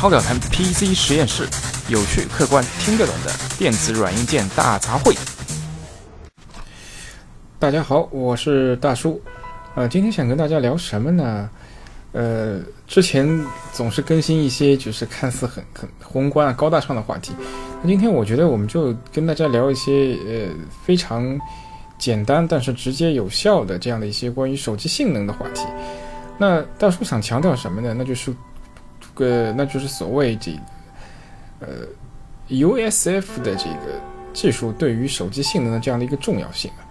超表谈 PC 实验室，有趣、客观、听得懂的电子软硬件大杂烩。大家好，我是大叔。呃，今天想跟大家聊什么呢？呃，之前总是更新一些就是看似很很宏观啊、高大上的话题。那今天我觉得我们就跟大家聊一些呃非常简单但是直接有效的这样的一些关于手机性能的话题。那大叔想强调什么呢？那就是个那就是所谓这个呃 USF 的这个技术对于手机性能的这样的一个重要性啊。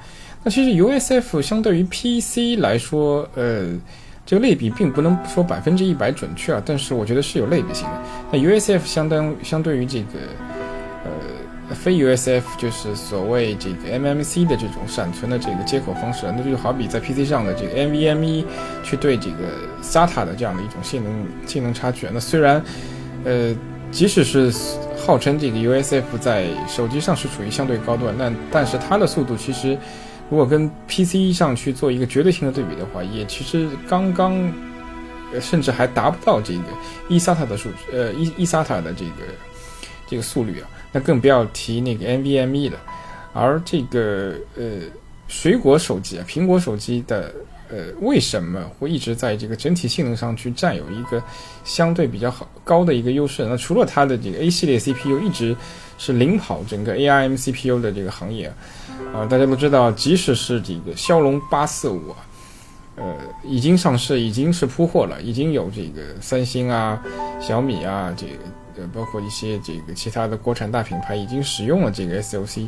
那其实 USF 相对于 PC 来说，呃，这个类比并不能说百分之一百准确啊，但是我觉得是有类比性的。那 USF 相当相对于这个非 USF，就是所谓这个 MMC 的这种闪存的这个接口方式，那就好比在 PC 上的这个 NVMe 去对这个 SATA 的这样的一种性能性能差距。那虽然呃即使是号称这个 USF 在手机上是处于相对高端，那但是它的速度其实。如果跟 PC 上去做一个绝对性的对比的话，也其实刚刚，甚至还达不到这个 eSATA 的数，呃，e eSATA 的这个这个速率啊，那更不要提那个 NVMe 了。而这个呃，水果手机啊，苹果手机的呃，为什么会一直在这个整体性能上去占有一个相对比较好高的一个优势？那除了它的这个 A 系列 CPU 一直是领跑整个 ARM CPU 的这个行业啊。啊，大家都知道，即使是这个骁龙八四五啊，呃，已经上市，已经是铺货了，已经有这个三星啊、小米啊，这个呃，包括一些这个其他的国产大品牌已经使用了这个 SOC，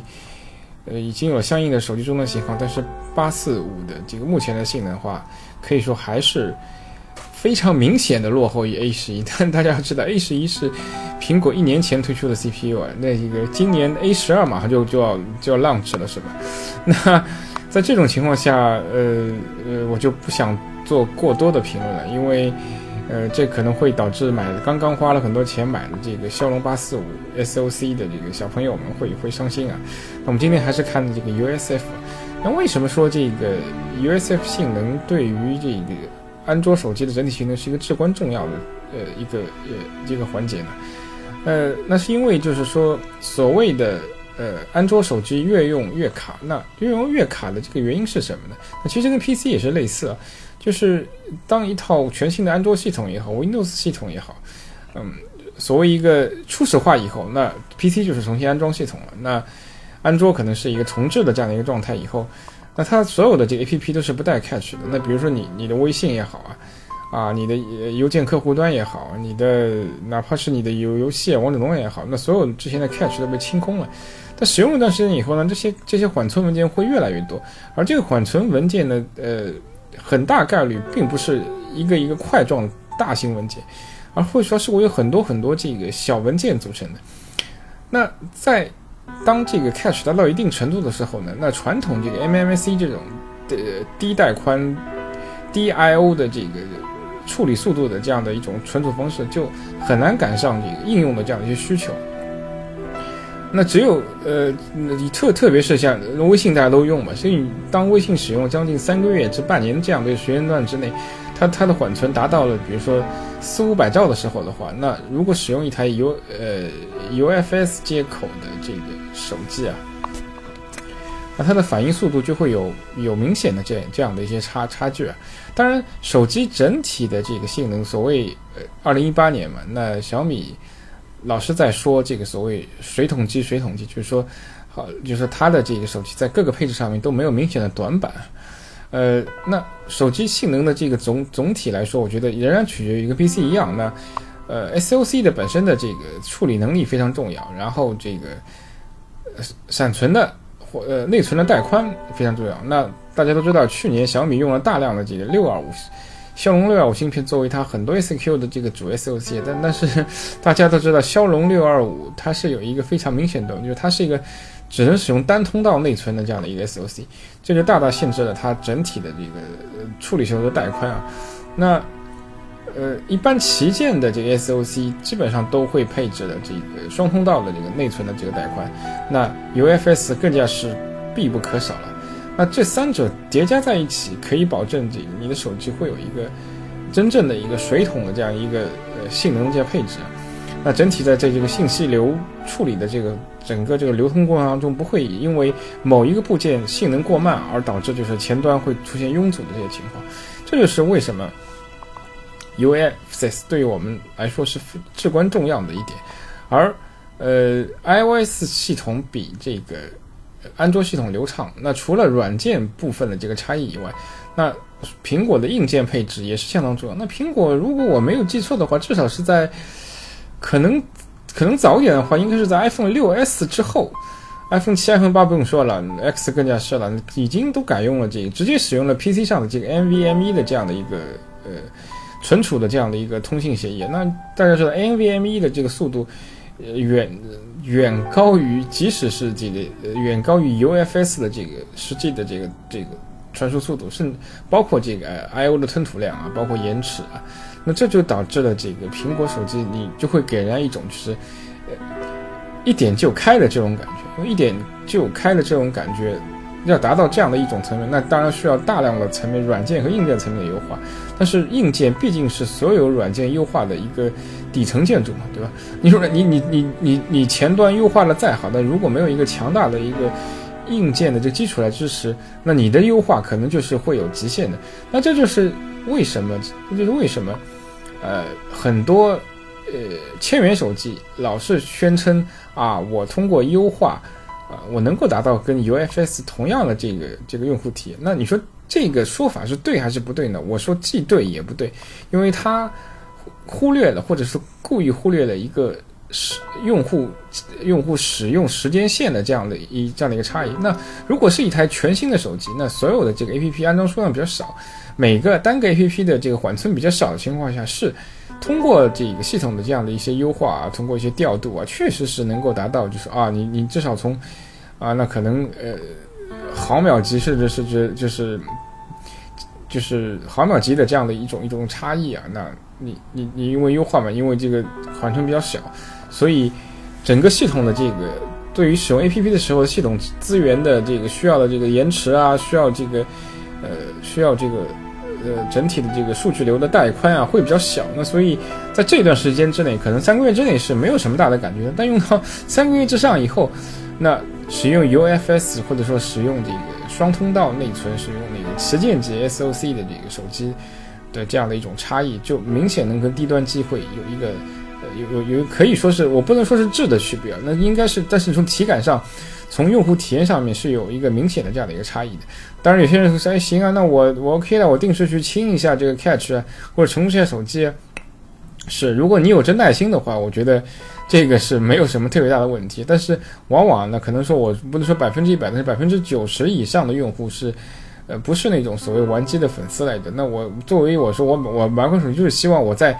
呃，已经有相应的手机终端型号，但是八四五的这个目前的性能话，可以说还是。非常明显的落后于 A 十一，但大家要知道，A 十一是苹果一年前推出的 CPU 啊，那这个今年 A 十二马上就就要就要 launch 了，是吧？那在这种情况下，呃呃，我就不想做过多的评论了，因为呃，这可能会导致买刚刚花了很多钱买的这个骁龙八四五 SOC 的这个小朋友们会会伤心啊。那我们今天还是看这个 USF，那为什么说这个 USF 性能对于这个？安卓手机的整体性能是一个至关重要的，呃，一个呃一个环节呢，呃，那是因为就是说，所谓的呃安卓手机越用越卡，那越用越卡的这个原因是什么呢？那其实跟 PC 也是类似啊，就是当一套全新的安卓系统也好，Windows 系统也好，嗯，所谓一个初始化以后，那 PC 就是重新安装系统了，那安卓可能是一个重置的这样的一个状态以后。那它所有的这个 A P P 都是不带 Catch 的。那比如说你你的微信也好啊，啊你的邮件客户端也好，你的哪怕是你的游游戏王者荣耀也好，那所有之前的 Catch 都被清空了。但使用一段时间以后呢，这些这些缓存文件会越来越多，而这个缓存文件呢，呃，很大概率并不是一个一个块状大型文件，而会说是我有很多很多这个小文件组成的。那在当这个 cache 达到一定程度的时候呢，那传统这个 MMC 这种的低带宽、低 I/O 的这个处理速度的这样的一种存储方式，就很难赶上这个应用的这样一些需求。那只有呃，特特别是像微信大家都用嘛，所以当微信使用将近三个月至半年这样的时间段之内。它它的缓存达到了，比如说四五百兆的时候的话，那如果使用一台 U 呃 UFS 接口的这个手机啊，那它的反应速度就会有有明显的这这样的一些差差距啊。当然，手机整体的这个性能，所谓呃二零一八年嘛，那小米老是在说这个所谓水桶机水桶机，就是说好，就是说它的这个手机在各个配置上面都没有明显的短板。呃，那手机性能的这个总总体来说，我觉得仍然取决于一个 PC 一样。那呃，SOC 的本身的这个处理能力非常重要，然后这个闪存的或呃内存的带宽非常重要。那大家都知道，去年小米用了大量的这个六二五骁龙六二五芯片作为它很多 SQ 的这个主 SOC，但但是大家都知道，骁龙六二五它是有一个非常明显的，就是它是一个。只能使用单通道内存的这样的一个 SOC，这就大大限制了它整体的这个处理时候的带宽啊。那呃，一般旗舰的这个 SOC 基本上都会配置的这个双通道的这个内存的这个带宽，那 UFS 更加是必不可少了。那这三者叠加在一起，可以保证这你的手机会有一个真正的一个水桶的这样一个呃性能这样配置。那整体在在这个信息流处理的这个整个这个流通过程当中，不会因为某一个部件性能过慢而导致就是前端会出现拥堵的这些情况。这就是为什么 UFS 对于我们来说是至关重要的一点。而呃，iOS 系统比这个安卓系统流畅。那除了软件部分的这个差异以外，那苹果的硬件配置也是相当重要。那苹果如果我没有记错的话，至少是在可能可能早一点的话，应该是在 iPhone 6s 之后，iPhone 7、iPhone 8不用说了，X 更加是了，已经都改用了这个，直接使用了 PC 上的这个 NVMe 的这样的一个呃存储的这样的一个通信协议。那大家知道 NVMe 的这个速度。远远高于，即使是这个，远高于 UFS 的这个实际的这个这个传输速度，甚至包括这个 I/O 的吞吐量啊，包括延迟啊，那这就导致了这个苹果手机你就会给人家一种就是，呃，一点就开的这种感觉，一点就开的这种感觉。要达到这样的一种层面，那当然需要大量的层面软件和硬件层面的优化。但是硬件毕竟是所有软件优化的一个底层建筑嘛，对吧？你说你你你你你前端优化的再好，但如果没有一个强大的一个硬件的这个基础来支持，那你的优化可能就是会有极限的。那这就是为什么，这就是为什么，呃，很多呃千元手机老是宣称啊，我通过优化。我能够达到跟 UFS 同样的这个这个用户体验，那你说这个说法是对还是不对呢？我说既对也不对，因为它忽略了或者是故意忽略了一个使用户用户使用时间线的这样的一这样的一个差异。那如果是一台全新的手机，那所有的这个 APP 安装数量比较少，每个单个 APP 的这个缓存比较少的情况下是。通过这个系统的这样的一些优化啊，通过一些调度啊，确实是能够达到，就是啊，你你至少从，啊，那可能呃毫秒级甚至是就就是就是毫秒级的这样的一种一种差异啊，那你你你因为优化嘛，因为这个缓冲比较小，所以整个系统的这个对于使用 APP 的时候，系统资源的这个需要的这个延迟啊，需要这个呃需要这个。呃，整体的这个数据流的带宽啊会比较小，那所以在这段时间之内，可能三个月之内是没有什么大的感觉的。但用到三个月之上以后，那使用 UFS 或者说使用这个双通道内存，使用那个旗舰级 SOC 的这个手机的这样的一种差异，就明显能跟低端机会有一个有有有可以说是我不能说是质的区别，那应该是，但是从体感上。从用户体验上面是有一个明显的这样的一个差异的。当然，有些人说：“哎，行啊，那我我 OK 了，我定时去清一下这个 Catch 啊，或者重置下手机。”是，如果你有真耐心的话，我觉得这个是没有什么特别大的问题。但是，往往呢，可能说我不能说百分之一百，但是百分之九十以上的用户是，呃，不是那种所谓玩机的粉丝来的。那我作为我说我我玩款手机就是希望我在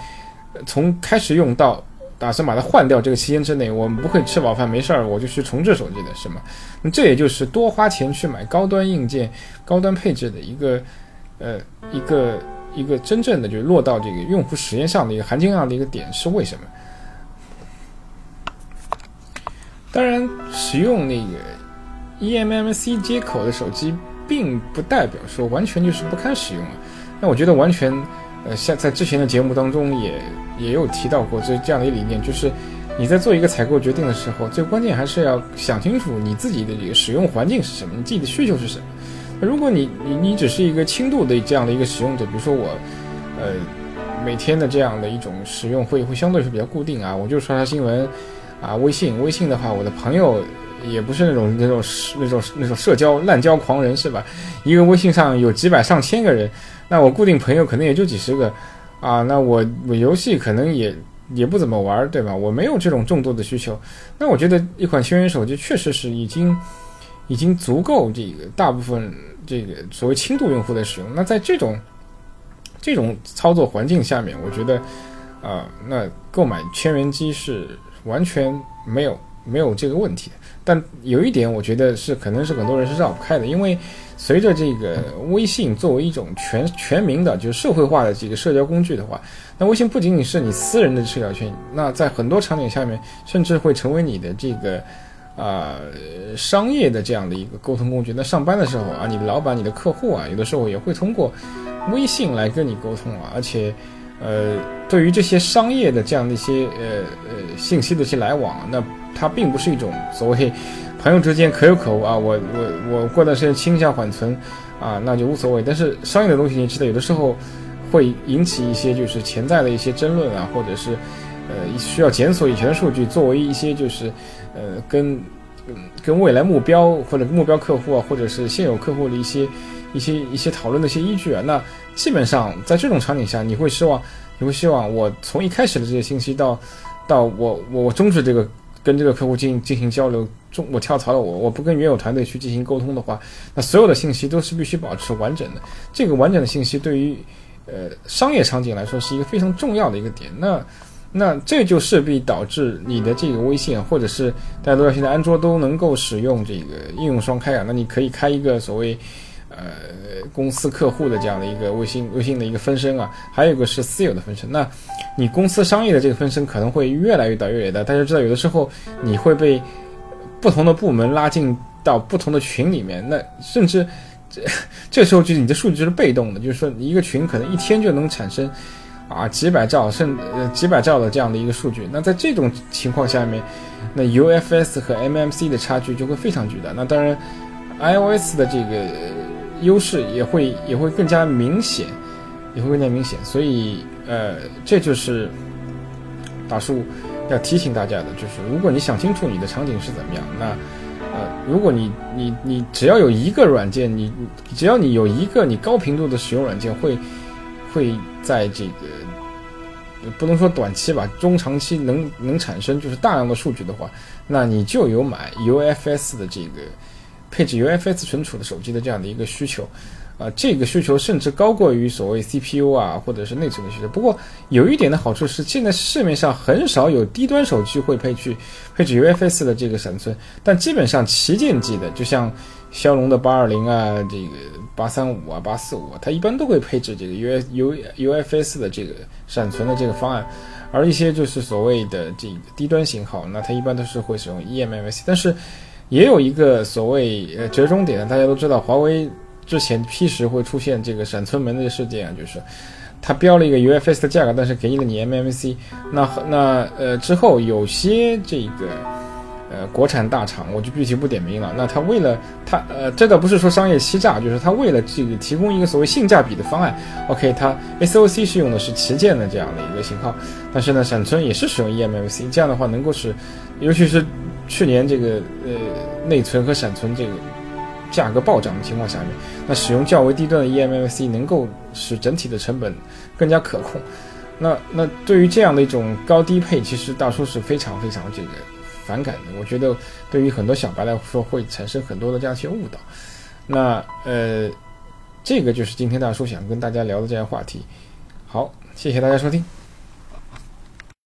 从开始用到。打算把它换掉，这个期间之内，我们不会吃饱饭没事儿，我就去重置手机的，是吗？那这也就是多花钱去买高端硬件、高端配置的一个，呃，一个一个真正的就是落到这个用户实验上的一个含金量的一个点是为什么？当然，使用那个 eMMC 接口的手机，并不代表说完全就是不堪使用了。那我觉得完全。呃，像在之前的节目当中也也有提到过这这样的一个理念，就是你在做一个采购决定的时候，最关键还是要想清楚你自己的这个使用环境是什么，你自己的需求是什么。如果你你你只是一个轻度的这样的一个使用者，比如说我，呃，每天的这样的一种使用会会相对是比较固定啊，我就刷刷新闻，啊，微信微信的话，我的朋友也不是那种那种那种那种社交滥交狂人是吧？一个微信上有几百上千个人。那我固定朋友可能也就几十个，啊，那我我游戏可能也也不怎么玩，对吧？我没有这种众多的需求。那我觉得一款千元手机确实是已经已经足够这个大部分这个所谓轻度用户的使用。那在这种这种操作环境下面，我觉得啊，那购买千元机是完全没有没有这个问题。但有一点，我觉得是可能是很多人是绕不开的，因为。随着这个微信作为一种全全民的，就是社会化的这个社交工具的话，那微信不仅仅是你私人的社交圈，那在很多场景下面，甚至会成为你的这个，啊，商业的这样的一个沟通工具。那上班的时候啊，你的老板、你的客户啊，有的时候也会通过微信来跟你沟通啊，而且，呃，对于这些商业的这样的一些呃呃信息的一些来往，那它并不是一种所谓朋友之间可有可无啊。我我我过段时间倾向缓存啊，那就无所谓。但是商业的东西，你知道，有的时候会引起一些就是潜在的一些争论啊，或者是呃需要检索以前的数据，作为一些就是呃跟。跟未来目标或者目标客户啊，或者是现有客户的一些一些一些讨论的一些依据啊，那基本上在这种场景下，你会希望你会希望我从一开始的这些信息到到我我我终止这个跟这个客户进进行交流，中我跳槽了，我我不跟原有团队去进行沟通的话，那所有的信息都是必须保持完整的。这个完整的信息对于呃商业场景来说是一个非常重要的一个点。那那这就势必导致你的这个微信，或者是大家都知道现在安卓都能够使用这个应用双开啊，那你可以开一个所谓呃公司客户的这样的一个微信微信的一个分身啊，还有一个是私有的分身。那你公司商业的这个分身可能会越来越大越来越大，大家知道有的时候你会被不同的部门拉进到不同的群里面，那甚至这这时候就是你的数据就是被动的，就是说一个群可能一天就能产生。啊，几百兆甚呃几百兆的这样的一个数据，那在这种情况下面，那 UFS 和 MMC 的差距就会非常巨大。那当然，iOS 的这个优势也会也会更加明显，也会更加明显。所以呃，这就是大叔要提醒大家的，就是如果你想清楚你的场景是怎么样，那呃，如果你你你只要有一个软件，你只要你有一个你高频度的使用软件会。会在这个不能说短期吧，中长期能能产生就是大量的数据的话，那你就有买 UFS 的这个配置 UFS 存储的手机的这样的一个需求，啊，这个需求甚至高过于所谓 CPU 啊或者是内存的需求。不过有一点的好处是，现在市面上很少有低端手机会配去配置 UFS 的这个闪存，但基本上旗舰机的，就像骁龙的八二零啊，这个。八三五啊，八四五啊，它一般都会配置这个 U U UFS 的这个闪存的这个方案，而一些就是所谓的这个低端型号，那它一般都是会使用 eMMC。但是也有一个所谓呃折中点，大家都知道，华为之前 P 十会出现这个闪存门的事件啊，就是它标了一个 UFS 的价格，但是给了你 MMC，。那那呃之后有些这个。呃，国产大厂我就具体不点名了。那他为了他，呃，这倒不是说商业欺诈，就是他为了这个提供一个所谓性价比的方案。OK，它 SOC 是用的是旗舰的这样的一个型号，但是呢，闪存也是使用 eMMC，这样的话能够使，尤其是去年这个呃内存和闪存这个价格暴涨的情况下面，那使用较为低端的 eMMC 能够使整体的成本更加可控。那那对于这样的一种高低配，其实大叔是非常非常这个。反感的，我觉得对于很多小白来说会产生很多的这样一些误导。那呃，这个就是今天大叔想跟大家聊的这样话题。好，谢谢大家收听。